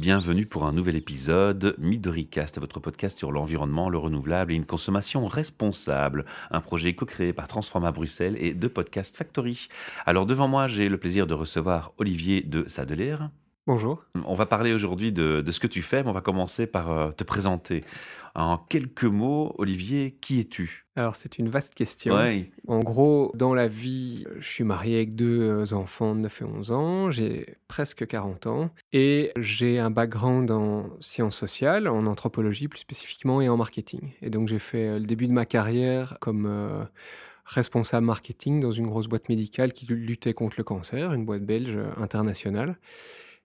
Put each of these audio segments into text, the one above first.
Bienvenue pour un nouvel épisode Midoricast, votre podcast sur l'environnement, le renouvelable et une consommation responsable. Un projet co-créé par Transforma Bruxelles et de Podcast Factory. Alors devant moi, j'ai le plaisir de recevoir Olivier de Sadeler. Bonjour. On va parler aujourd'hui de, ce que tu fais, mais on va commencer par euh, te présenter. En quelques mots, Olivier, qui es-tu? Alors c'est une vaste question. En gros, dans la vie, je suis marié avec deux euh, enfants de 9 et 11 ans, j'ai presque 40 ans, et j'ai un background en sciences sociales, en anthropologie plus spécifiquement, et en marketing. Et donc j'ai fait euh, le début de ma carrière comme... responsable marketing dans une grosse boîte médicale qui luttait contre le cancer, une boîte belge internationale.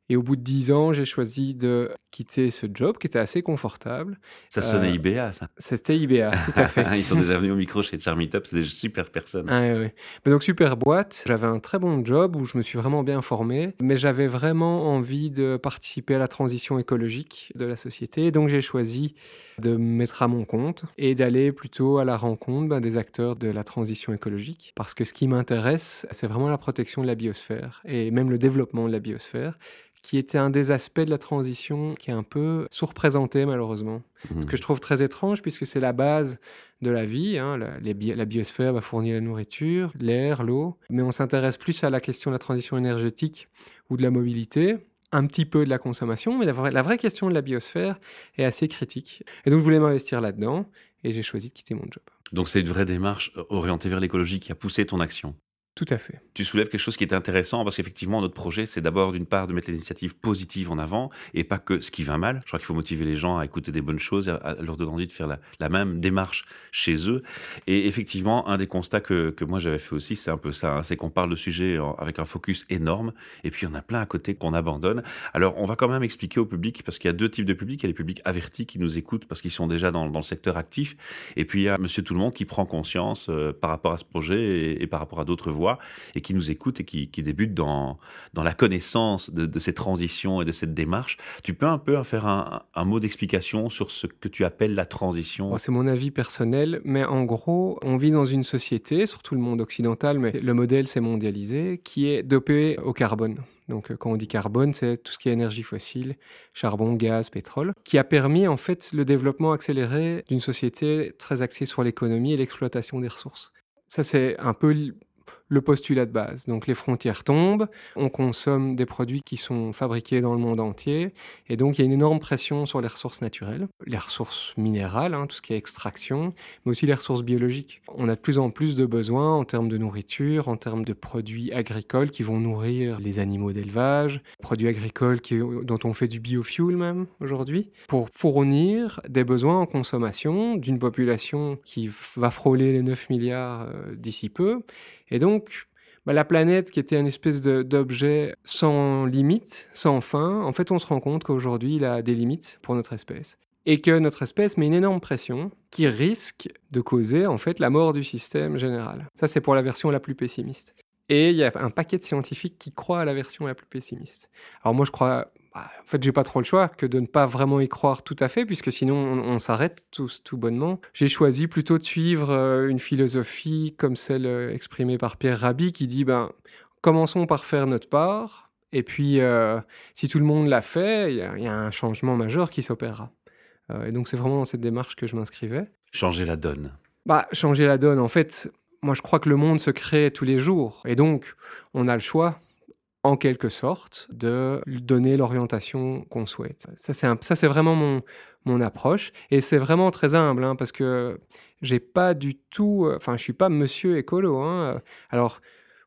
Et au bout de dix ans, j'ai choisi de quitter ce job qui était assez confortable. Ça sonnait euh, IBA, ça C'était IBA, tout à fait. Ils sont déjà venus au micro chez Charmy Top, c'est des super personnes. Ah, oui. Mais donc, super boîte. J'avais un très bon job où je me suis vraiment bien formé, mais j'avais vraiment envie de participer à la transition écologique de la société. Donc, j'ai choisi de me mettre à mon compte et d'aller plutôt à la rencontre ben, des acteurs de la transition écologique. Parce que ce qui m'intéresse, c'est vraiment la protection de la biosphère et même le développement de la biosphère qui était un des aspects de la transition qui est un peu sous-représenté malheureusement. Ce mmh. que je trouve très étrange puisque c'est la base de la vie. Hein, la, la, biosphère va fournir la nourriture, l'air, l'eau. Mais on s'intéresse plus à la question de la transition énergétique ou de la mobilité un petit peu de la consommation, mais la vraie, la vraie, question de la biosphère est assez critique. Et donc je voulais m'investir là-dedans et j'ai choisi de quitter mon job. Donc c'est une vraie démarche orientée vers l'écologie qui a poussé ton action tout à fait. Tu soulèves quelque chose qui est intéressant parce qu'effectivement, notre projet, c'est d'abord d'une part de mettre les initiatives positives en avant et pas que ce qui va mal. Je crois qu'il faut motiver les gens à écouter des bonnes choses, à leur donner envie de faire la, même démarche chez eux. Et effectivement, un des constats que, moi j'avais fait aussi, c'est un peu ça, hein, c'est qu'on parle de sujets avec un focus énorme et puis en a plein à côté qu'on abandonne. Alors, on va quand même expliquer au public parce qu'il y a deux types de publics. Il y a les publics avertis qui nous écoutent parce qu'ils sont déjà dans, dans, le secteur actif et puis il y a Monsieur Tout le Monde qui prend conscience euh, par rapport à ce projet et, et par rapport à d'autres voies et qui nous écoute et qui, qui débute dans, la connaissance de, ces transitions et de cette démarche. Tu peux un peu faire un, un mot d'explication sur ce que tu appelles la transition? C'est mon avis personnel, mais en gros, on vit dans une société, surtout le monde occidental, mais le modèle s'est mondialisé, qui est dopé au carbone. Donc euh, quand on dit carbone, c'est tout ce qui est énergie fossile, charbon, gaz, pétrole, qui a permis en fait le développement accéléré d'une société très axée sur l'économie et l'exploitation des ressources. Ça, c'est un peu le postulat de base. Donc les frontières tombent, on consomme des produits qui sont fabriqués dans le monde entier, et donc il y a une énorme pression sur les ressources naturelles, les ressources minérales, hein, tout ce qui est extraction, mais aussi les ressources biologiques. On a de plus en plus de besoins en termes de nourriture, en termes de produits agricoles qui vont nourrir les animaux d'élevage, produits agricoles dont on fait du biofuel même aujourd'hui, pour fournir des besoins en consommation d'une population qui va frôler les 9 milliards euh, d'ici peu, et donc, bah, la planète qui était une espèce d'objet sans limite, sans fin, en fait, on se rend compte qu'aujourd'hui, il a des limites pour notre espèce. Et que notre espèce met une énorme pression qui risque de causer, en fait, la mort du système général. Ça, c'est pour la version la plus pessimiste. Et il y a un paquet de scientifiques qui croient à la version la plus pessimiste. Alors moi, je crois bah, en fait, j'ai pas trop le choix que de ne pas vraiment y croire tout à fait, puisque sinon on, s'arrête tous tout bonnement. J'ai choisi plutôt de suivre euh, une philosophie comme celle euh, exprimée par Pierre Rabhi, qui dit ben commençons par faire notre part, et puis euh, si tout le monde l'a fait, il y, a un changement majeur qui s'opérera. et donc c'est vraiment dans cette démarche que je m'inscrivais. Changer la donne. Bah changer la donne, en fait. Moi, je crois que le monde se crée tous les jours. Et donc, on a le choix en quelque sorte, de donner l'orientation qu'on souhaite. Ça, c'est, ça, c'est vraiment mon, mon approche. Et c'est vraiment très humble, hein, parce que j'ai pas du tout... Euh, enfin, je suis pas monsieur écolo. Hein. Alors,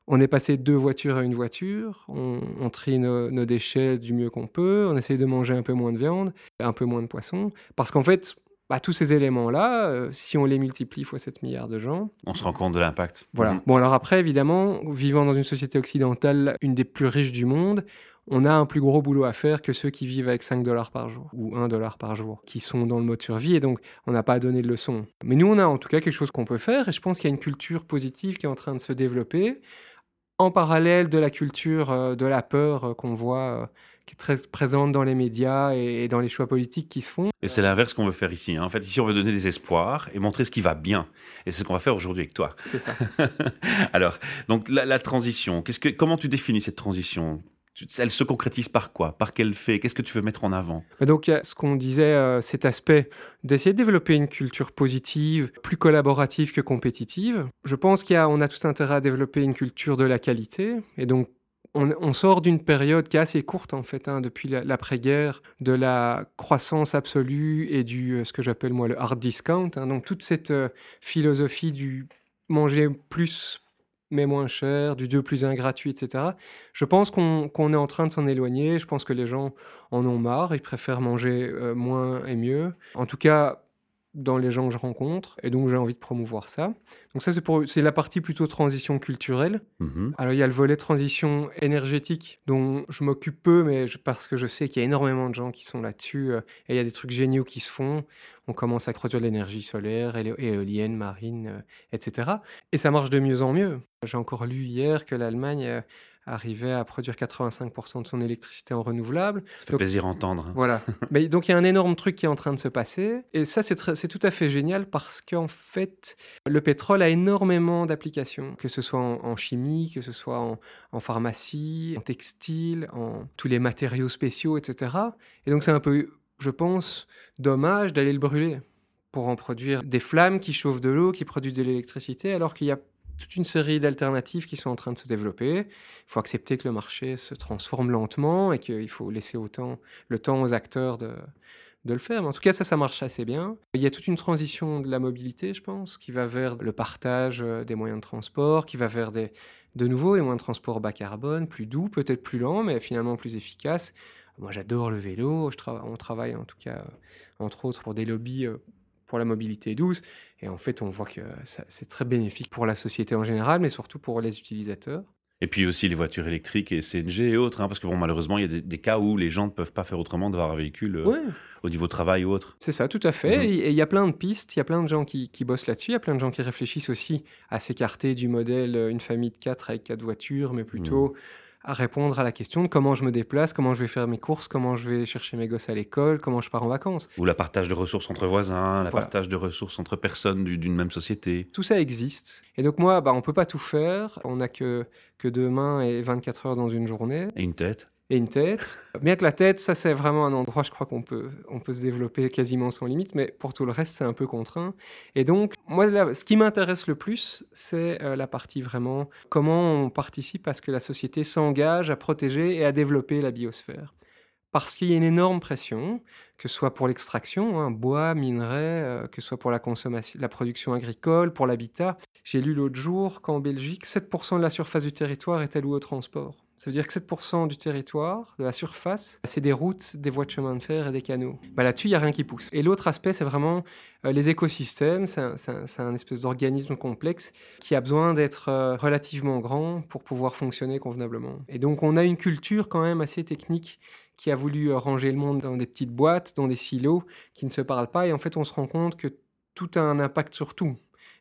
on est passé de deux voitures à une voiture, on, on trie nos, nos, déchets du mieux qu'on peut, on essaye de manger un peu moins de viande, un peu moins de poisson, parce qu'en fait, bah, tous ces éléments-là, euh, si on les multiplie fois 7 milliards de gens... On se rend compte de l'impact. Voilà. Mhm. Bon, alors après, évidemment, vivant dans une société occidentale, une des plus riches du monde, on a un plus gros boulot à faire que ceux qui vivent avec 5 dollars par jour ou 1 dollar par jour, qui sont dans le mode survie, et donc on n'a pas à donner de leçons. Mais nous, on a en tout cas quelque chose qu'on peut faire, et je pense qu'il y a une culture positive qui est en train de se développer, en parallèle de la culture euh, de la peur euh, qu'on voit très présente dans les médias et, dans les choix politiques qui se font. Et c'est l'inverse qu'on veut faire ici. Hein. En fait, ici, on veut donner des espoirs et montrer ce qui va bien. Et c'est ce qu'on va faire aujourd'hui avec toi. C'est ça. Alors, donc la, transition, que, comment tu définis cette transition? Elle se concrétise par quoi? Par quel fait? Qu'est-ce que tu veux mettre en avant? Donc, il y a ce qu'on disait, euh, cet aspect d'essayer de développer une culture positive, plus collaborative que compétitive. Je pense qu'on a, a tout intérêt à développer une culture de la qualité. Et donc, on, sort d'une période qui est assez courte en fait, hein, depuis l'après-guerre, de la croissance absolue et du euh, ce que j'appelle moi le hard discount. Hein. donc toute cette euh, philosophie du manger plus mais moins cher, du 2 plus 1 gratuit, etc. Je pense qu'on est en train de s'en éloigner. Je pense que les gens en ont marre. Ils préfèrent manger euh, moins et mieux. En tout cas, dans les gens que je rencontre. Et donc, j'ai envie de promouvoir ça. Donc, ça, c'est, pour, c'est la partie plutôt transition culturelle. Mm-hmm. Alors, il y a le volet transition énergétique, dont je m'occupe peu, mais parce que je sais qu'il y a énormément de gens qui sont là-dessus. Euh, et il y a des trucs géniaux qui se font. On commence à produire de l'énergie solaire, éolienne, marine, euh, etc. Et ça marche de mieux en mieux. J'ai encore lu hier que l'Allemagne euh, arrivait à produire 85% de son électricité en renouvelable. Ça fait plaisir à entendre. Hein. Voilà. Mais donc il y a un énorme truc qui est en train de se passer. Et ça, c'est tout à fait génial parce qu'en fait, le pétrole a énormément d'applications, que ce soit en, chimie, que ce soit en, en, pharmacie, en textile, en tous les matériaux spéciaux, etc. Et donc c'est un peu, je pense, dommage d'aller le brûler pour en produire des flammes qui chauffent de l'eau, qui produisent de l'électricité, alors qu'il y a toute une série d'alternatives qui sont en train de se développer. Il faut accepter que le marché se transforme lentement et qu'il faut laisser autant le temps aux acteurs de, le faire. Mais en tout cas, ça, ça marche assez bien. Il y a toute une transition de la mobilité, je pense, qui va vers le partage euh, des moyens de transport, qui va vers des, de nouveau des moyens de transport bas carbone, plus doux, peut-être plus lent, mais finalement plus efficace. Moi, j'adore le vélo. On travaille en tout cas, euh, entre autres, pour des lobbies euh, pour la mobilité douce. Et en fait, on voit que c'est très bénéfique pour la société en général, mais surtout pour les utilisateurs. Et puis aussi les voitures électriques et CNG et autres, hein, parce que bon, malheureusement, il y a des, cas où les gens ne peuvent pas faire autrement d'avoir un véhicule euh, au niveau travail ou autre. C'est ça, tout à fait. Mhm. Et il y a plein de pistes, il y a plein de gens qui, qui bossent là-dessus, il y a plein de gens qui réfléchissent aussi à s'écarter du modèle euh, une famille de quatre avec quatre voitures, mais plutôt... Mhm à répondre à la question de comment je me déplace, comment je vais faire mes courses, comment je vais chercher mes gosses à l'école, comment je pars en vacances. Ou la partage de ressources entre voisins, la partage de ressources entre personnes d'une même société. Tout ça existe. Et donc moi, bah, on peut pas tout faire. On n'a que, que deux mains et 24 heures dans une journée. Et une tête et une tête. Bien que la tête, ça c'est vraiment un endroit, je crois qu'on peut, on peut se développer quasiment sans limite, mais pour tout le reste, c'est un peu contraint. Et donc, moi, ce qui m'intéresse le plus, c'est euh, la partie vraiment comment on participe à ce que la société s'engage à protéger et à développer la biosphère. Parce qu'il y a une énorme pression, que ce soit pour l'extraction, hein, bois, minerais, euh, que ce soit pour la consommation, la production agricole, pour l'habitat. J'ai lu l'autre jour qu'en Belgique, 7% de la surface du territoire est allouée au transport. Ça veut dire que 7% du territoire, de la surface, c'est des routes, des voies de chemin de fer et des canaux. Bah, Là-dessus, il n'y a rien qui pousse. Et l'autre aspect, c'est vraiment euh, les écosystèmes. C'est un, espèce d'organisme complexe qui a besoin d'être euh, relativement grand pour pouvoir fonctionner convenablement. Et donc, on a une culture quand même assez technique qui a voulu euh, ranger le monde dans des petites boîtes, dans des silos qui ne se parlent pas. Et en fait, on se rend compte que tout a un impact sur tout.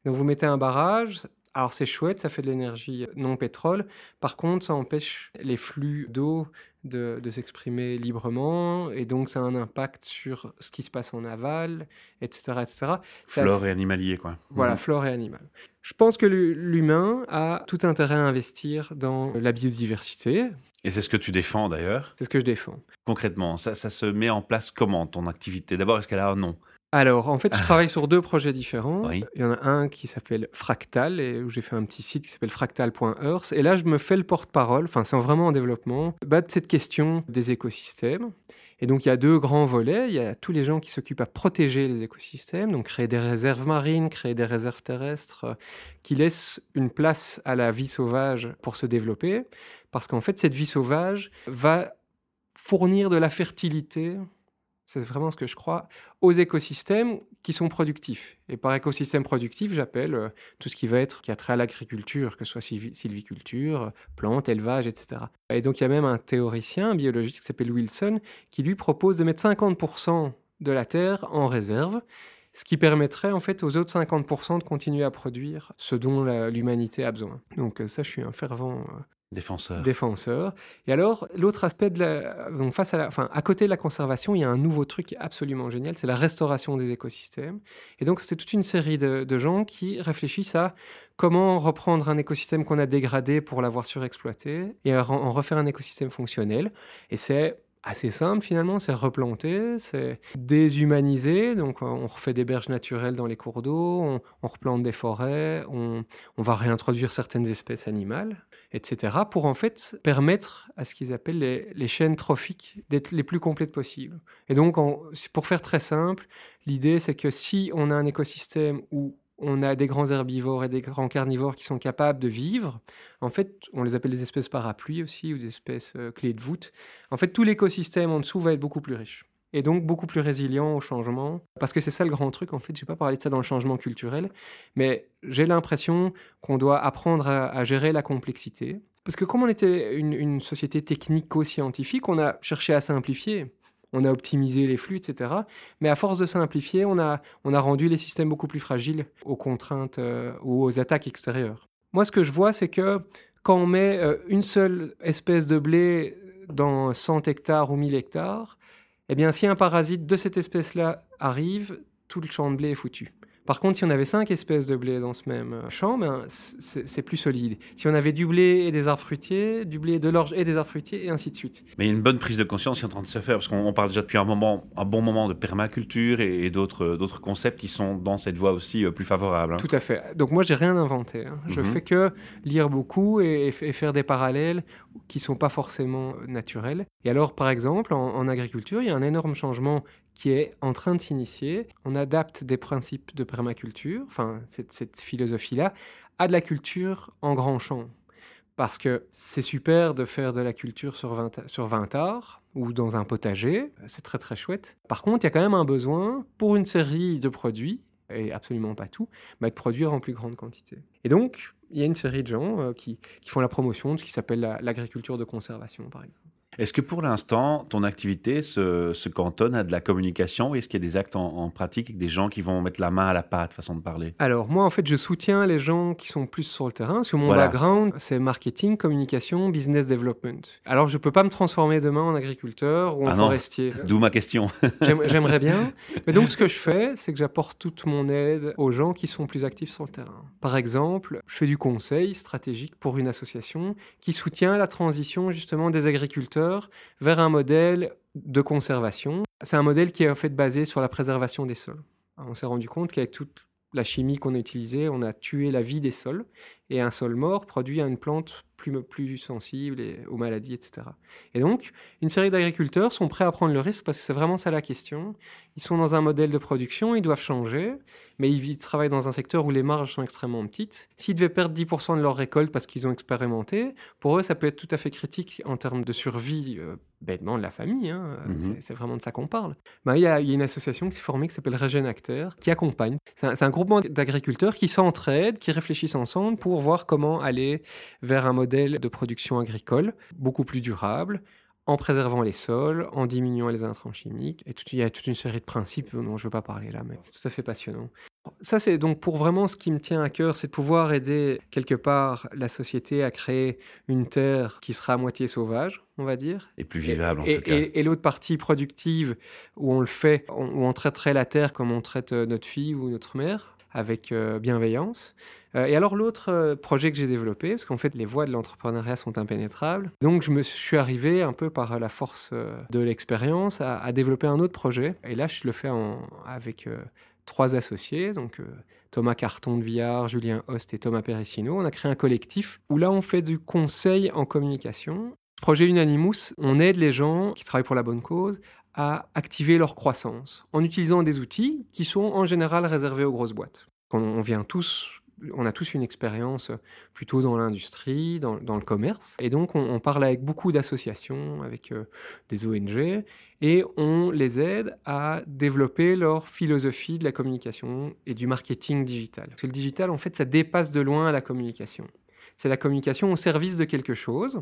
Donc vous mettez un barrage, alors c'est chouette, ça fait de l'énergie non pétrole. Par contre, ça empêche les flux d'eau de, s'exprimer librement et donc ça a un impact sur ce qui se passe en aval, etc. etc. Flore et animalier, quoi. Voilà, mhm. flore et animal. Je pense que l'humain a tout intérêt à investir dans la biodiversité. Et c'est ce que tu défends d'ailleurs C'est ce que je défends. Concrètement, ça, ça se met en place comment ton activité? D'abord, est-ce qu'elle a un nom? Alors, en fait, je travaille sur deux projets différents. Il y en a un qui s'appelle Fractal, et où j'ai fait un petit site qui s'appelle fractal.earth. Et là, je me fais le porte-parole, enfin, c'est vraiment en développement, bah, de cette question des écosystèmes. Et donc, il y a deux grands volets. Il y a tous les gens qui s'occupent à protéger les écosystèmes, donc créer des réserves marines, créer des réserves terrestres, euh, qui laissent une place à la vie sauvage pour se développer. Parce qu'en fait, cette vie sauvage va fournir de la fertilité c'est vraiment ce que je crois, aux écosystèmes qui sont productifs. Et par écosystème productif, j'appelle euh, tout ce qui va être qui a trait à l'agriculture, que ce soit sylviculture, plantes, élevage, etc. Et donc il y a même un théoricien, un biologiste qui s'appelle Wilson, qui lui propose de mettre 50% de la terre en réserve, ce qui permettrait en fait aux autres 50% de continuer à produire ce dont l'humanité a besoin. Donc euh, ça, je suis un fervent euh, Défenseur. défenseur. Et alors, l'autre aspect de la, face à enfin, à côté de la conservation, il y a un nouveau truc absolument génial, c'est la restauration des écosystèmes. Et donc, c'est toute une série de, gens qui réfléchissent à comment reprendre un écosystème qu'on a dégradé pour l'avoir surexploité et en refaire un écosystème fonctionnel. Et c'est assez simple finalement, c'est replanter, c'est déshumaniser, donc euh, on refait des berges naturelles dans les cours d'eau, on, replante des forêts, on va réintroduire certaines espèces animales, etc., pour en fait permettre à ce qu'ils appellent les, chaînes trophiques d'être les plus complètes possibles. Et donc, pour faire très simple, l'idée c'est que si on a un écosystème où on a des grands herbivores et des grands carnivores qui sont capables de vivre. En fait, on les appelle des espèces parapluies aussi, ou des espèces euh, clés de voûte. En fait, tout l'écosystème en dessous va être beaucoup plus riche. Et donc beaucoup plus résilient au changement. Parce que c'est ça le grand truc, en fait, je n'ai pas parlé de ça dans le changement culturel, mais j'ai l'impression qu'on doit apprendre à, gérer la complexité. Parce que comme on était une, une société technico-scientifique, on a cherché à simplifier. On a optimisé les flux, etc. Mais à force de simplifier, on a, on a rendu les systèmes beaucoup plus fragiles aux contraintes euh, ou aux attaques extérieures. Moi, ce que je vois, c'est que quand on met euh, une seule espèce de blé dans 100 hectares ou 1000 hectares, eh bien, si un parasite de cette espèce-là arrive, tout le champ de blé est foutu. Par contre, si on avait cinq espèces de blé dans ce même euh, champ, ben, c'est plus solide. Si on avait du blé et des arbres fruitiers, du blé, de l'orge et des arbres fruitiers, et ainsi de suite. Mais il y a une bonne prise de conscience qui est en train de se faire, parce qu'on on parle déjà depuis un, moment, un bon moment de permaculture et, et d'autres concepts qui sont dans cette voie aussi euh, plus favorables. hein. Tout à fait. Donc moi, j'ai rien inventé. hein. Je Mhm. fais que lire beaucoup et, et faire des parallèles qui sont pas forcément euh, naturels. Et alors, par exemple, en, en agriculture, il y a un énorme changement qui est en train de s'initier. On adapte des principes de permaculture, enfin cette, cette philosophie-là, à de la culture en grand champ. Parce que c'est super de faire de la culture sur 20, sur 20 arts ou dans un potager, c'est très très chouette. Par contre, il y a quand même un besoin pour une série de produits, et absolument pas tout, mais de produire en plus grande quantité. Et donc, il y a une série de gens euh, qui, font la promotion de ce qui s'appelle la- l'agriculture de conservation, par exemple. Est-ce que pour l'instant, ton activité se, se cantonne à de la communication Est-ce qu'il y a des actes en, en pratique des gens qui vont mettre la main à la pâte, façon de parler? Alors, moi, en fait, je soutiens les gens qui sont plus sur le terrain, parce que mon Voilà. background, c'est marketing, communication, business development. Alors, je ne peux pas me transformer demain en agriculteur ou en Ah forestier. D'où ma question. J'aime- J'aimerais bien. Mais donc, ce que je fais, c'est que j'apporte toute mon aide aux gens qui sont plus actifs sur le terrain. Par exemple, je fais du conseil stratégique pour une association qui soutient la transition justement des agriculteurs vers un modèle de conservation. C'est un modèle qui est en fait basé sur la préservation des sols. On s'est rendu compte qu'avec toute la chimie qu'on a utilisée, on a tué la vie des sols. Et un sol mort produit une plante plus, plus sensible et- aux maladies, etc. Et donc, une série d'agriculteurs sont prêts à prendre le risque parce que c'est vraiment ça la question. Ils sont dans un modèle de production, ils doivent changer, mais ils, ils travaillent dans un secteur où les marges sont extrêmement petites. S'ils devaient perdre 10% de leur récolte parce qu'ils ont expérimenté, pour eux, ça peut être tout à fait critique en termes de survie, euh, bêtement, de la famille. hein. Mhm. C'est- vraiment de ça qu'on parle. Ben, Il y, a il y a une association qui s'est formée qui s'appelle Régénacteur, qui accompagne. C'est un, un groupement d'agriculteurs qui s'entraident, qui réfléchissent ensemble pour voir comment aller vers un modèle de production agricole beaucoup plus durable, en préservant les sols, en diminuant les intrants chimiques. Et tout- il y a toute une série de principes dont je ne veux pas parler là, mais c'est tout à fait passionnant. Ça, c'est donc pour vraiment ce qui me tient à cœur, c'est de pouvoir aider quelque part la société à créer une terre qui sera à moitié sauvage, on va dire, Et plus vivable, en et, tout cas. et- et l'autre partie productive où on le fait, on- où on traiterait la terre comme on traite euh, notre fille ou notre mère, avec euh, bienveillance. Euh, et alors l'autre euh, projet que j'ai développé, parce qu'en fait les voies de l'entrepreneuriat sont impénétrables, donc je me suis arrivé un peu par la force euh, de l'expérience à, développer un autre projet. Et là je le fais avec euh, trois associés, donc euh, Thomas Carton de Villard, Julien Host et Thomas Perissino. On a créé un collectif où là on fait du conseil en communication Projet Unanimous, on aide les gens qui travaillent pour la bonne cause à activer leur croissance en utilisant des outils qui sont en général réservés aux grosses boîtes. On vient tous, on a tous une expérience plutôt dans l'industrie, dans, le commerce, et donc on, on parle avec beaucoup d'associations, avec euh, des ONG, et on les aide à développer leur philosophie de la communication et du marketing digital. Parce que le digital, en fait, ça dépasse de loin la communication. C'est la communication au service de quelque chose.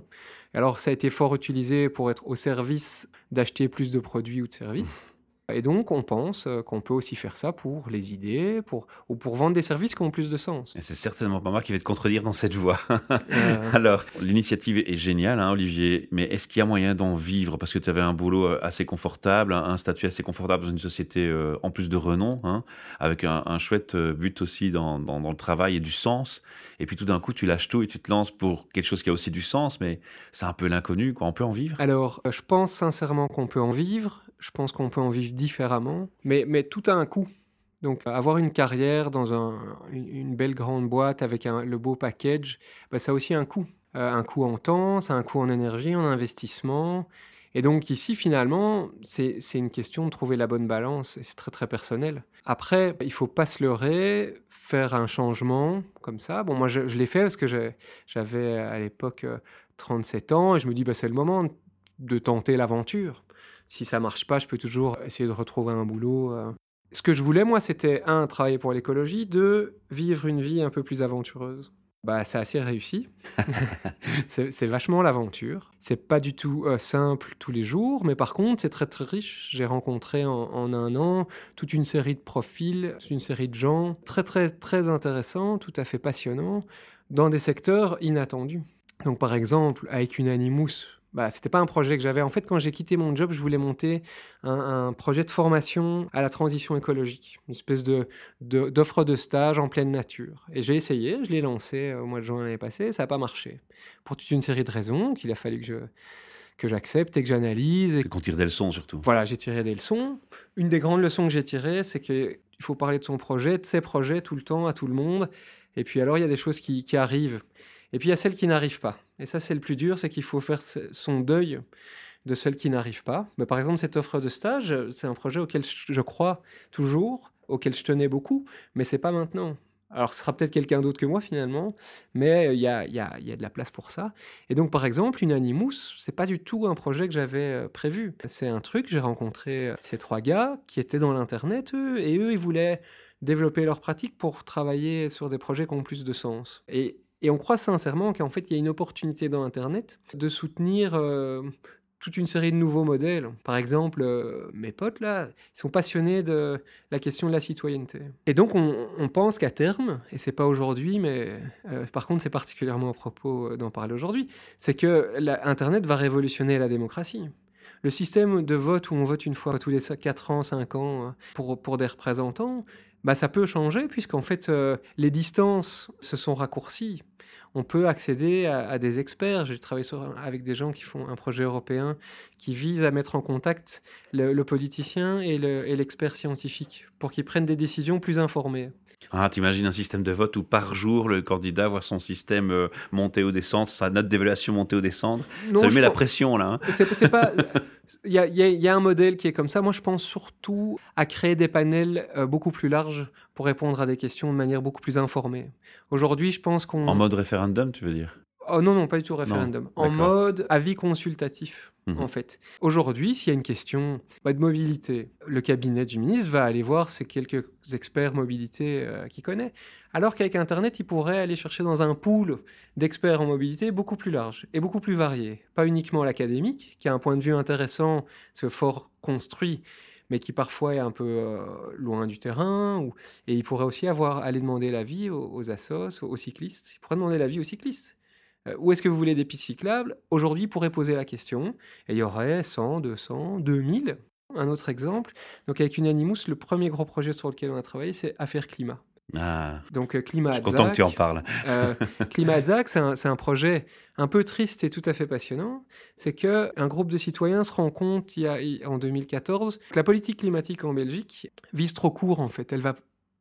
Alors, ça a été fort utilisé pour être au service d'acheter plus de produits ou de services. Et donc, on pense euh, qu'on peut aussi faire ça pour les idées, pour, ou pour vendre des services qui ont plus de sens. Et c'est certainement pas moi qui vais te contredire dans cette voie. Euh. Alors, l'initiative est géniale, hein, Olivier, mais est-ce qu'il y a moyen d'en vivre? Parce que tu avais un boulot euh, assez confortable, un statut assez confortable dans une société en plus de renom, hein, avec un, chouette but aussi dans, dans, dans, le travail et du sens. Et puis tout d'un coup, tu lâches tout et tu te lances pour quelque chose qui a aussi du sens, mais c'est un peu l'inconnu, quoi. On peut en vivre? Alors, je pense sincèrement qu'on peut en vivre je pense qu'on peut en vivre différemment, mais, mais tout a un coût. Donc avoir une carrière dans une, belle grande boîte avec le beau package, bah, ça a aussi un coût. Euh, un coût en temps, ça a un coût en énergie, en investissement. Et donc ici, finalement, c'est une question de trouver la bonne balance, et c'est très très personnel. Après, il faut pas se leurrer, faire un changement comme ça. Bon, moi, je, l'ai fait parce que j'avais à l'époque 37 euh, ans, et je me dis, bah, c'est le moment de tenter l'aventure. Si ça marche pas, je peux toujours essayer de retrouver un boulot. Euh. Ce que je voulais, moi, c'était un, travailler pour l'écologie, deux, vivre une vie un peu plus aventureuse. Bah, c'est assez réussi. c'est vachement l'aventure. C'est pas du tout euh, simple tous les jours, mais par contre, c'est très très riche. J'ai rencontré en, un an toute une série de profils, une série de gens très très très intéressants, tout à fait passionnants, dans des secteurs inattendus. Donc par exemple, avec une Animous, bah, c'était pas un projet que j'avais. En fait, quand j'ai quitté mon job, je voulais monter un, projet de formation à la transition écologique, une espèce de, d'offre de, stage en pleine nature. Et j'ai essayé, je l'ai lancé au mois de juin l'année passée, ça n'a pas marché. Pour toute une série de raisons qu'il a fallu que je que j'accepte et que j'analyse. Et qu'on tire des leçons surtout. Voilà, j'ai tiré des leçons. Une des grandes leçons que j'ai tirées, c'est qu'il faut parler de son projet, de ses projets tout le temps, à tout le monde. Et puis alors, il y a des choses qui, qui arrivent. Et puis il y a celles qui n'arrivent pas. Et ça, c'est le plus dur, c'est qu'il faut faire son deuil de celles qui n'arrivent pas. Mais par exemple, cette offre de stage, c'est un projet auquel je crois toujours, auquel je tenais beaucoup, mais c'est pas maintenant. Alors, ce sera peut-être quelqu'un d'autre que moi finalement, mais il y a, y, a, y a, de la place pour ça. Et donc, par exemple, une Animous, c'est pas du tout un projet que j'avais euh, prévu. C'est un truc, j'ai rencontré euh, ces trois gars qui étaient dans l'Internet, eux, et eux, ils voulaient développer leur pratique pour travailler sur des projets qui ont plus de sens. Et et on croit sincèrement qu'en fait, il y a une opportunité dans Internet de soutenir euh, toute une série de nouveaux modèles. Par exemple, euh, mes potes, là, ils sont passionnés de la question de la citoyenneté. Et donc, on, pense qu'à terme, et c'est pas aujourd'hui, mais euh, par contre, c'est particulièrement à propos d'en parler aujourd'hui, c'est que Internet va révolutionner la démocratie. Le système de vote où on vote une fois tous les 4 ans, 5 ans pour, pour des représentants, bah, ça peut changer puisqu'en fait, les distances se sont raccourcies on peut accéder à, des experts. J'ai travaillé avec des gens qui font un projet européen qui vise à mettre en contact le, politicien et l'expert scientifique pour qu'ils prennent des décisions plus informées. Ah, t'imagines un système de vote où par jour le candidat voit son système euh, monter ou descendre, sa note d'évaluation monter ou descendre Ça lui met la pression là. Hein. pas. Il y, a, un modèle qui est comme ça. Moi, je pense surtout à créer des panels euh, beaucoup plus larges pour répondre à des questions de manière beaucoup plus informée. Aujourd'hui, je pense qu'on. En mode référendum, tu veux dire? Oh non, non, pas du tout référendum. en mode avis consultatif, mhm. en fait. Aujourd'hui, s'il y a une question bah, de mobilité, le cabinet du ministre va aller voir ces quelques experts mobilité euh, qu'il connaît. Alors qu'avec Internet, il pourrait aller chercher dans un pool d'experts en mobilité beaucoup plus large et beaucoup plus varié. Pas uniquement l'académique, qui a un point de vue intéressant, ce fort construit, mais qui parfois est un peu euh, loin du terrain. Ou... Et il pourrait aussi avoir aller demander l'avis aux, aux assos, aux cyclistes. Il pourrait demander l'avis aux cyclistes. Euh, où est-ce que vous voulez des pistes cyclables? Aujourd'hui, pourrait poser la question, et il y aurait 100, 200, 2000. Un autre exemple, donc avec Unanimous, le premier gros projet sur lequel on a travaillé, c'est Affaire Climat. Ah, donc euh, Climat Je suis content que tu en parles. euh, Climat c'est un, un, projet un peu triste et tout à fait passionnant. C'est que un groupe de citoyens se rend compte il y a, en 2014 que la politique climatique en Belgique vise trop court en fait. Elle va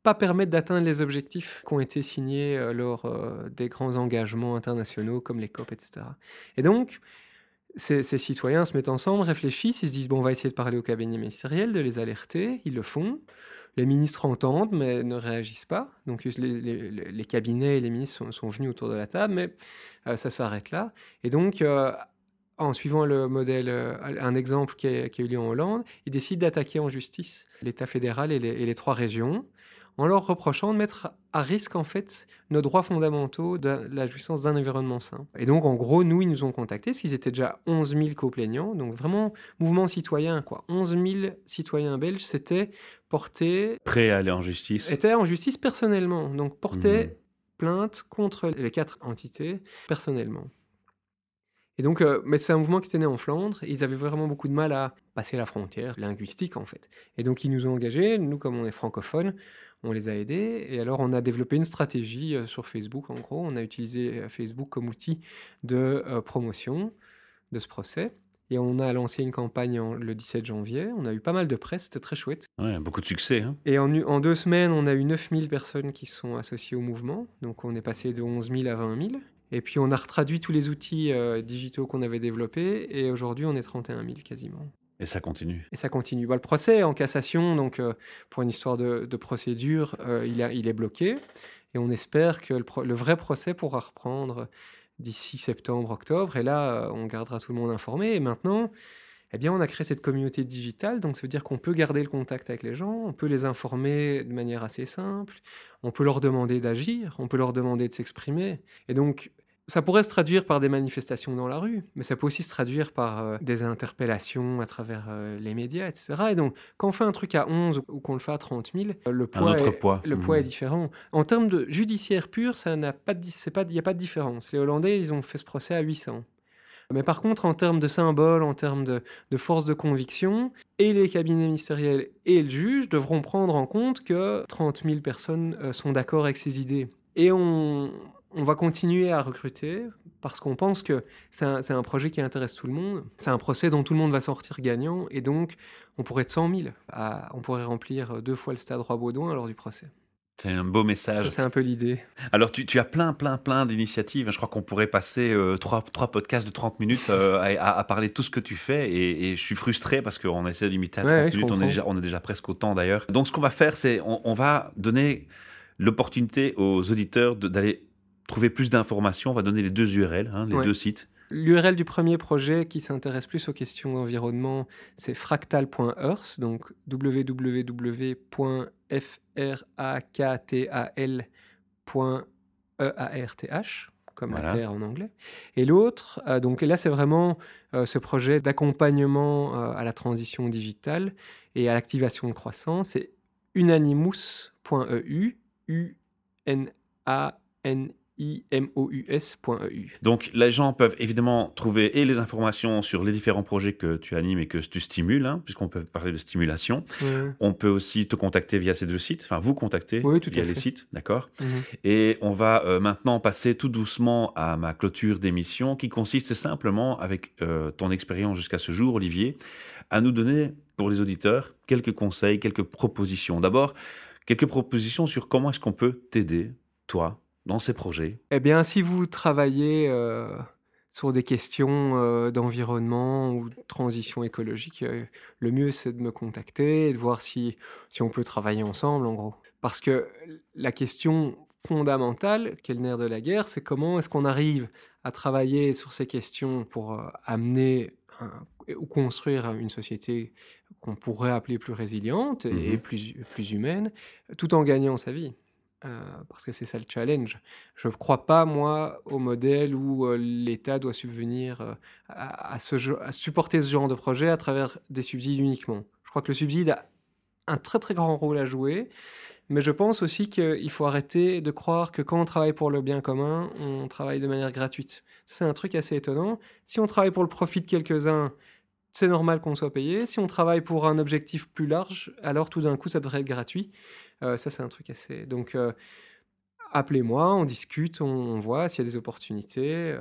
pas permettre d'atteindre les objectifs qui ont été signés euh, lors euh, des grands engagements internationaux comme les COP, etc. Et donc, ces, citoyens se mettent ensemble, réfléchissent, ils se disent, bon, on va essayer de parler au cabinet ministériel, de les alerter, ils le font. Les ministres entendent, mais ne réagissent pas. Donc les, cabinets et les ministres sont, venus autour de la table, mais euh, ça s'arrête là. Et donc, en suivant le modèle, un exemple qui a, eu lieu en Hollande, ils décident d'attaquer en justice l'État fédéral et les trois régions en leur reprochant de mettre à risque en fait nos droits fondamentaux de la jouissance d'un environnement sain. Et donc en gros, nous, ils nous ont contactés, parce qu'ils étaient déjà 11 000 co-plaignants, donc vraiment mouvement citoyen, quoi. 11 000 citoyens belges s'étaient portés... Prêts à aller en justice. Étaient en justice personnellement, donc portaient mmh. plainte contre les quatre entités personnellement. Et donc, euh, mais c'est un mouvement qui était né en Flandre, et ils avaient vraiment beaucoup de mal à passer la frontière linguistique, en fait. Et donc, ils nous ont engagés, nous, comme on est francophones, on les a aidés, et alors on a développé une stratégie euh, sur Facebook, en gros, on a utilisé euh, Facebook comme outil de promotion de ce procès. Et on a lancé une campagne le 17 janvier. On a eu pas mal de presse, c'était très chouette. Ouais, beaucoup de succès. Hein. Et en, en, deux semaines, on a eu 9000 personnes qui sont associées au mouvement. Donc on est passé de 11 000 à 20 000. Et puis on a retraduit tous les outils euh, digitaux qu'on avait développés et aujourd'hui on est 31 000 quasiment. Et ça continue. Et ça continue. Bah, le procès en cassation, donc euh, pour une histoire de, procédure, euh, il, est bloqué et on espère que le, vrai procès pourra reprendre d'ici septembre, octobre. Et là, on gardera tout le monde informé. Et maintenant, eh bien, on a créé cette communauté digitale, donc ça veut dire qu'on peut garder le contact avec les gens, on peut les informer de manière assez simple, on peut leur demander d'agir, on peut leur demander de s'exprimer. Et donc, ça pourrait se traduire par des manifestations dans la rue, mais ça peut aussi se traduire par euh, des interpellations à travers euh, les médias, etc. Et donc, quand on fait un truc à 11 ou qu'on le fait à 30 000, euh, le poids, est, poids. Le poids est différent. En termes de judiciaire pur, il n'y a pas de différence. Les Hollandais, ils ont fait ce procès à 800. Mais par contre, en termes de symbole, en termes de, de, force de conviction, et les cabinets ministériels et le juge devront prendre en compte que 30 000 personnes sont d'accord avec ces idées. Et on, on va continuer à recruter parce qu'on pense que c'est un, projet qui intéresse tout le monde. C'est un procès dont tout le monde va sortir gagnant et donc on pourrait être 100 000. on pourrait remplir deux fois le stade Roi-Baudouin lors du procès. C'est un beau message. c'est un peu l'idée. Alors, tu, as plein, plein, plein d'initiatives. Je crois qu'on pourrait passer euh, trois, podcasts de 30 minutes euh, à, parler de tout ce que tu fais. Et, je suis frustré parce qu'on essaie de limiter à 30 minutes. On est, déjà, on est déjà presque au temps d'ailleurs. Donc, ce qu'on va faire, c'est on va donner l'opportunité aux auditeurs d'aller trouver plus d'informations, on va donner les deux URL, hein, les deux sites. L'URL du premier projet qui s'intéresse plus aux questions d'environnement, c'est fractal.earth, donc www.fractal.earth, comme la Terre en anglais. Et l'autre, euh, donc là c'est vraiment euh, ce projet d'accompagnement euh, à la transition digitale et à l'activation de croissance, c'est unanimous.eu, U-N-A-N imous.eu. Donc les gens peuvent évidemment trouver et les informations sur les différents projets que tu animes et que tu stimules, hein, puisqu'on peut parler de stimulation. On peut aussi te contacter via ces deux sites, enfin vous contacter via les sites, d'accord? Mhm. Et on va euh, maintenant passer tout doucement à ma clôture d'émission qui consiste simplement, avec euh, ton expérience jusqu'à ce jour, Olivier, à nous donner pour les auditeurs quelques conseils, quelques propositions. D'abord, quelques propositions sur comment est-ce qu'on peut t'aider, toi, dans ces projets Eh bien, si vous travaillez euh, sur des questions euh, d'environnement ou de transition écologique, euh, le mieux c'est de me contacter et de voir si, si on peut travailler ensemble, en gros. Parce que la question fondamentale, qui est le nerf de la guerre, c'est comment est-ce qu'on arrive à travailler sur ces questions pour amener ou construire une société qu'on pourrait appeler plus résiliente et mmh plus, plus humaine, tout en gagnant sa vie. Euh, parce que c'est ça le challenge. Je ne crois pas, moi, au modèle où euh, l'État doit subvenir euh, à, ce, à, supporter ce genre de projet à travers des subsides uniquement. Je crois que le subside a un très très grand rôle à jouer, mais je pense aussi qu'il faut arrêter de croire que quand on travaille pour le bien commun, on travaille de manière gratuite. C'est un truc assez étonnant. Si on travaille pour le profit de quelques-uns, c'est normal qu'on soit payé. Si on travaille pour un objectif plus large, alors tout d'un coup, ça devrait être gratuit. Euh, ça, c'est un truc assez. Donc, euh, appelez-moi, on discute, on, voit s'il y a des opportunités. Euh,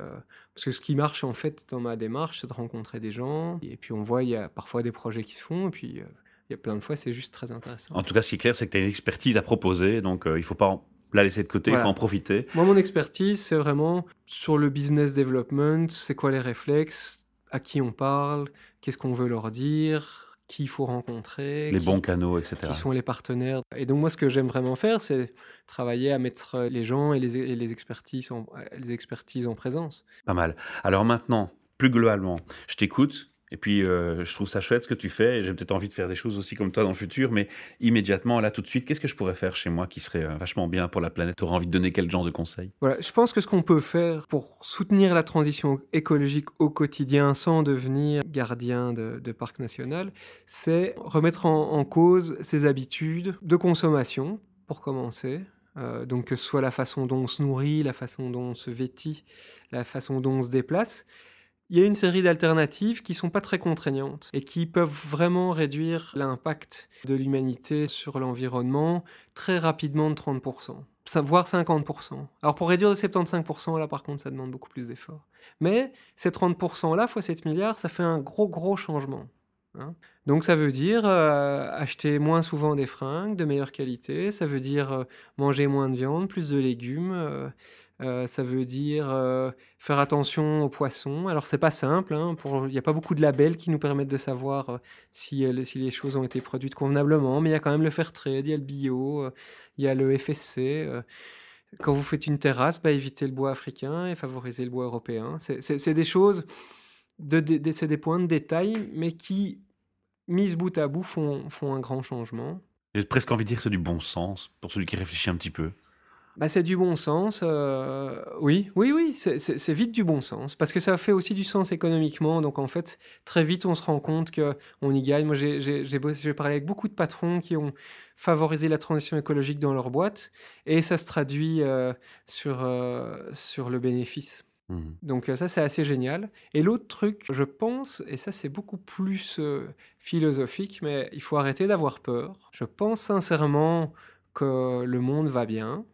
parce que ce qui marche, en fait, dans ma démarche, c'est de rencontrer des gens. Et puis, on voit, il y a parfois des projets qui se font. Et puis, il y a plein de fois, c'est juste très intéressant. En tout cas, ce qui est clair, c'est que tu as une expertise à proposer. Donc, il ne faut pas la laisser de côté, il faut en profiter. Moi, mon expertise, c'est vraiment sur le business development, c'est quoi les réflexes, à qui on parle, qu'est-ce qu'on veut leur dire, qui il faut rencontrer. Les bons canaux, etc. Qui sont les partenaires. Et donc moi, ce que j'aime vraiment faire, c'est travailler à mettre les gens et les, expertises, en, les expertises en présence. Pas mal. Alors maintenant, plus globalement, je t'écoute Et puis, euh, je trouve ça chouette ce que tu fais. J'ai peut-être envie de faire des choses aussi comme toi dans le futur, mais immédiatement, là, tout de suite, qu'est-ce que je pourrais faire chez moi qui serait euh, vachement bien pour la planète? Tu aurais envie de donner quel genre de conseils Voilà, je pense que ce qu'on peut faire pour soutenir la transition écologique au quotidien sans devenir gardien de, parc national, c'est remettre en, cause ses habitudes de consommation, pour commencer. Euh, donc que ce soit la façon dont on se nourrit, la façon dont on se vêtit, la façon dont on se déplace, il y a une série d'alternatives qui sont pas très contraignantes et qui peuvent vraiment réduire l'impact de l'humanité sur l'environnement très rapidement de 30%, voire 50%. Alors pour réduire de 75%, là par contre, ça demande beaucoup plus d'efforts. Mais ces 30%-là, fois 7 milliards, ça fait un gros gros changement. Hein. Donc ça veut dire euh, acheter moins souvent des fringues de meilleure qualité, ça veut dire euh, manger moins de viande, plus de légumes, euh, euh, ça veut dire euh, faire attention aux poissons. Alors c'est pas simple, hein, il n'y a pas beaucoup de labels qui nous permettent de savoir euh, si, les choses ont été produites convenablement, mais il y a quand même le fair trade, il y a le bio, il y a le FSC. quand vous faites une terrasse, bah, évitez le bois africain et favorisez le bois européen. C'est des choses, de, c'est des points de détail, mais qui, mises bout à bout, font, font un grand changement. J'ai presque envie de dire que c'est du bon sens pour celui qui réfléchit un petit peu. Bah, c'est du bon sens. Euh, oui, oui, oui, c'est vite du bon sens. Parce que ça fait aussi du sens économiquement. Donc, en fait, très vite, on se rend compte qu'on y gagne. Moi, j'ai parlé avec beaucoup de patrons qui ont favorisé la transition écologique dans leur boîte. Et ça se traduit euh, sur, euh, sur le bénéfice. Mmh. Donc, ça, c'est assez génial. Et l'autre truc, je pense, et ça, c'est beaucoup plus philosophique, mais il faut arrêter d'avoir peur. Je pense sincèrement que le monde va bien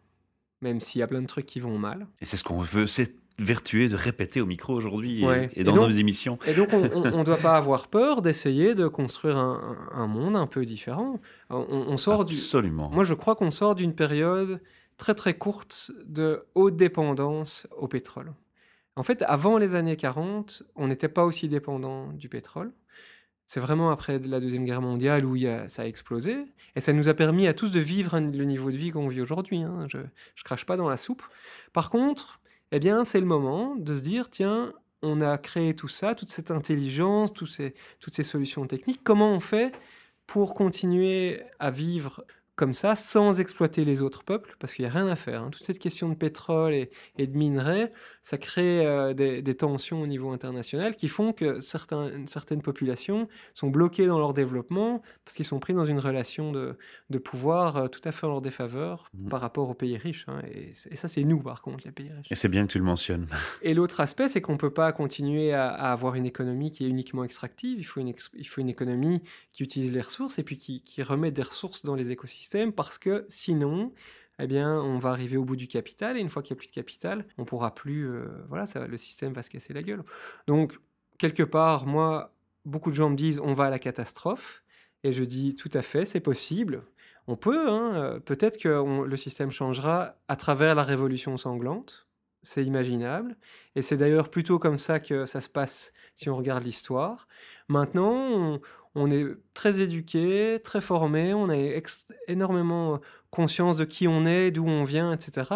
même s'il y a plein de trucs qui vont mal. Et c'est ce qu'on veut, c'est vertuer de répéter au micro aujourd'hui et, dans nos émissions. Et donc, on ne doit pas avoir peur d'essayer de construire un, monde un peu différent. On, sort Absolument. Moi, je crois qu'on sort d'une période très très courte de haute dépendance au pétrole. En fait, avant les années 40, on n'était pas aussi dépendant du pétrole. C'est vraiment après la Deuxième Guerre mondiale où ça a explosé. Et ça nous a permis à tous de vivre le niveau de vie qu'on vit aujourd'hui. Hein. Je ne crache pas dans la soupe. Par contre, eh bien, c'est le moment de se dire, tiens, on a créé tout ça, toute cette intelligence, toutes ces solutions techniques. Comment on fait pour continuer à vivre comme ça, sans exploiter les autres peuples, parce qu'il n'y a rien à faire. Hein. Toute cette question de pétrole et, de minerais, ça crée euh, des, tensions au niveau international qui font que certains, certaines populations sont bloquées dans leur développement parce qu'ils sont pris dans une relation de, de pouvoir euh, tout à fait en leur défaveur mmh. par rapport aux pays riches. Hein. Et, ça, c'est nous, par contre, les pays riches. Et c'est bien que tu le mentionnes. et l'autre aspect, c'est qu'on ne peut pas continuer à, avoir une économie qui est uniquement extractive. Il faut une, il faut une économie qui utilise les ressources et puis qui, qui remet des ressources dans les écosystèmes parce que sinon, eh bien, on va arriver au bout du capital et une fois qu'il n'y a plus de capital, on pourra plus, euh, voilà, ça, le système va se casser la gueule. Donc, quelque part, moi, beaucoup de gens me disent on va à la catastrophe et je dis tout à fait, c'est possible. On peut, hein, euh, peut-être que le système changera à travers la révolution sanglante, c'est imaginable, et c'est d'ailleurs plutôt comme ça que ça se passe si on regarde l'histoire. Maintenant, on, on est très éduqué, très formé, on a énormément conscience de qui on est, d'où on vient, etc.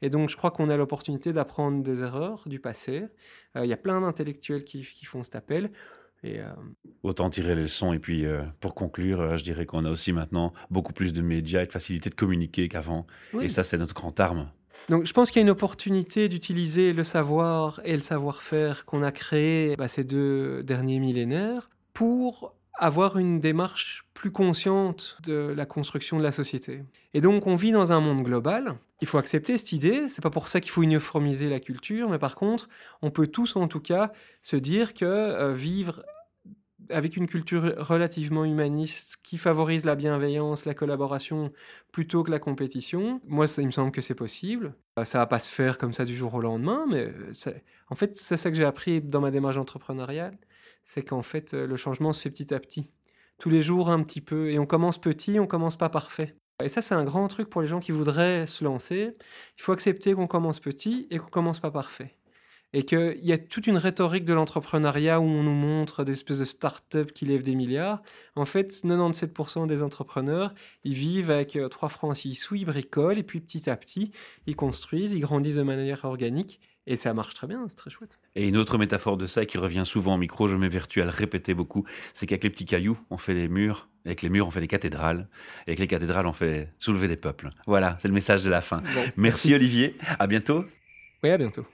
Et donc je crois qu'on a l'opportunité d'apprendre des erreurs du passé. Euh, il y a plein d'intellectuels qui, font cet appel. Et euh, Autant tirer les leçons. Et puis, euh, pour conclure, je dirais qu'on a aussi maintenant beaucoup plus de médias et de facilité de communiquer qu'avant. Et ça, c'est notre grande arme. Donc, je pense qu'il y a une opportunité d'utiliser le savoir et le savoir-faire qu'on a créé bah, ces deux derniers millénaires pour avoir une démarche plus consciente de la construction de la société. Et donc on vit dans un monde global, il faut accepter cette idée, c'est pas pour ça qu'il faut uniformiser la culture, mais par contre, on peut tous en tout cas se dire que euh, vivre avec une culture relativement humaniste qui favorise la bienveillance, la collaboration plutôt que la compétition. Moi, ça, il me semble que c'est possible. Euh, ça va pas se faire comme ça du jour au lendemain, mais en fait, c'est ça que j'ai appris dans ma démarche entrepreneuriale c'est qu'en fait, euh, le changement se fait petit à petit. Tous les jours, un petit peu. Et on commence petit, on commence pas parfait. Et ça, c'est un grand truc pour les gens qui voudraient se lancer. Il faut accepter qu'on commence petit et qu'on commence pas parfait. Et qu'il y a toute une rhétorique de l'entrepreneuriat où on nous montre des espèces de start-up qui lèvent des milliards. En fait, 97% des entrepreneurs, ils vivent avec 3 euh, francs 6 sous, ils bricolent et puis petit à petit, ils construisent, ils grandissent de manière organique Et ça marche très bien, c'est très chouette. Et une autre métaphore de ça qui revient souvent au micro, je m'évertue à le répéter beaucoup, c'est qu'avec les petits cailloux, on fait les murs, avec les murs, on fait les cathédrales, et avec les cathédrales, on fait soulever des peuples. Voilà, c'est le message de la fin. Merci Olivier, à bientôt. Oui, à bientôt.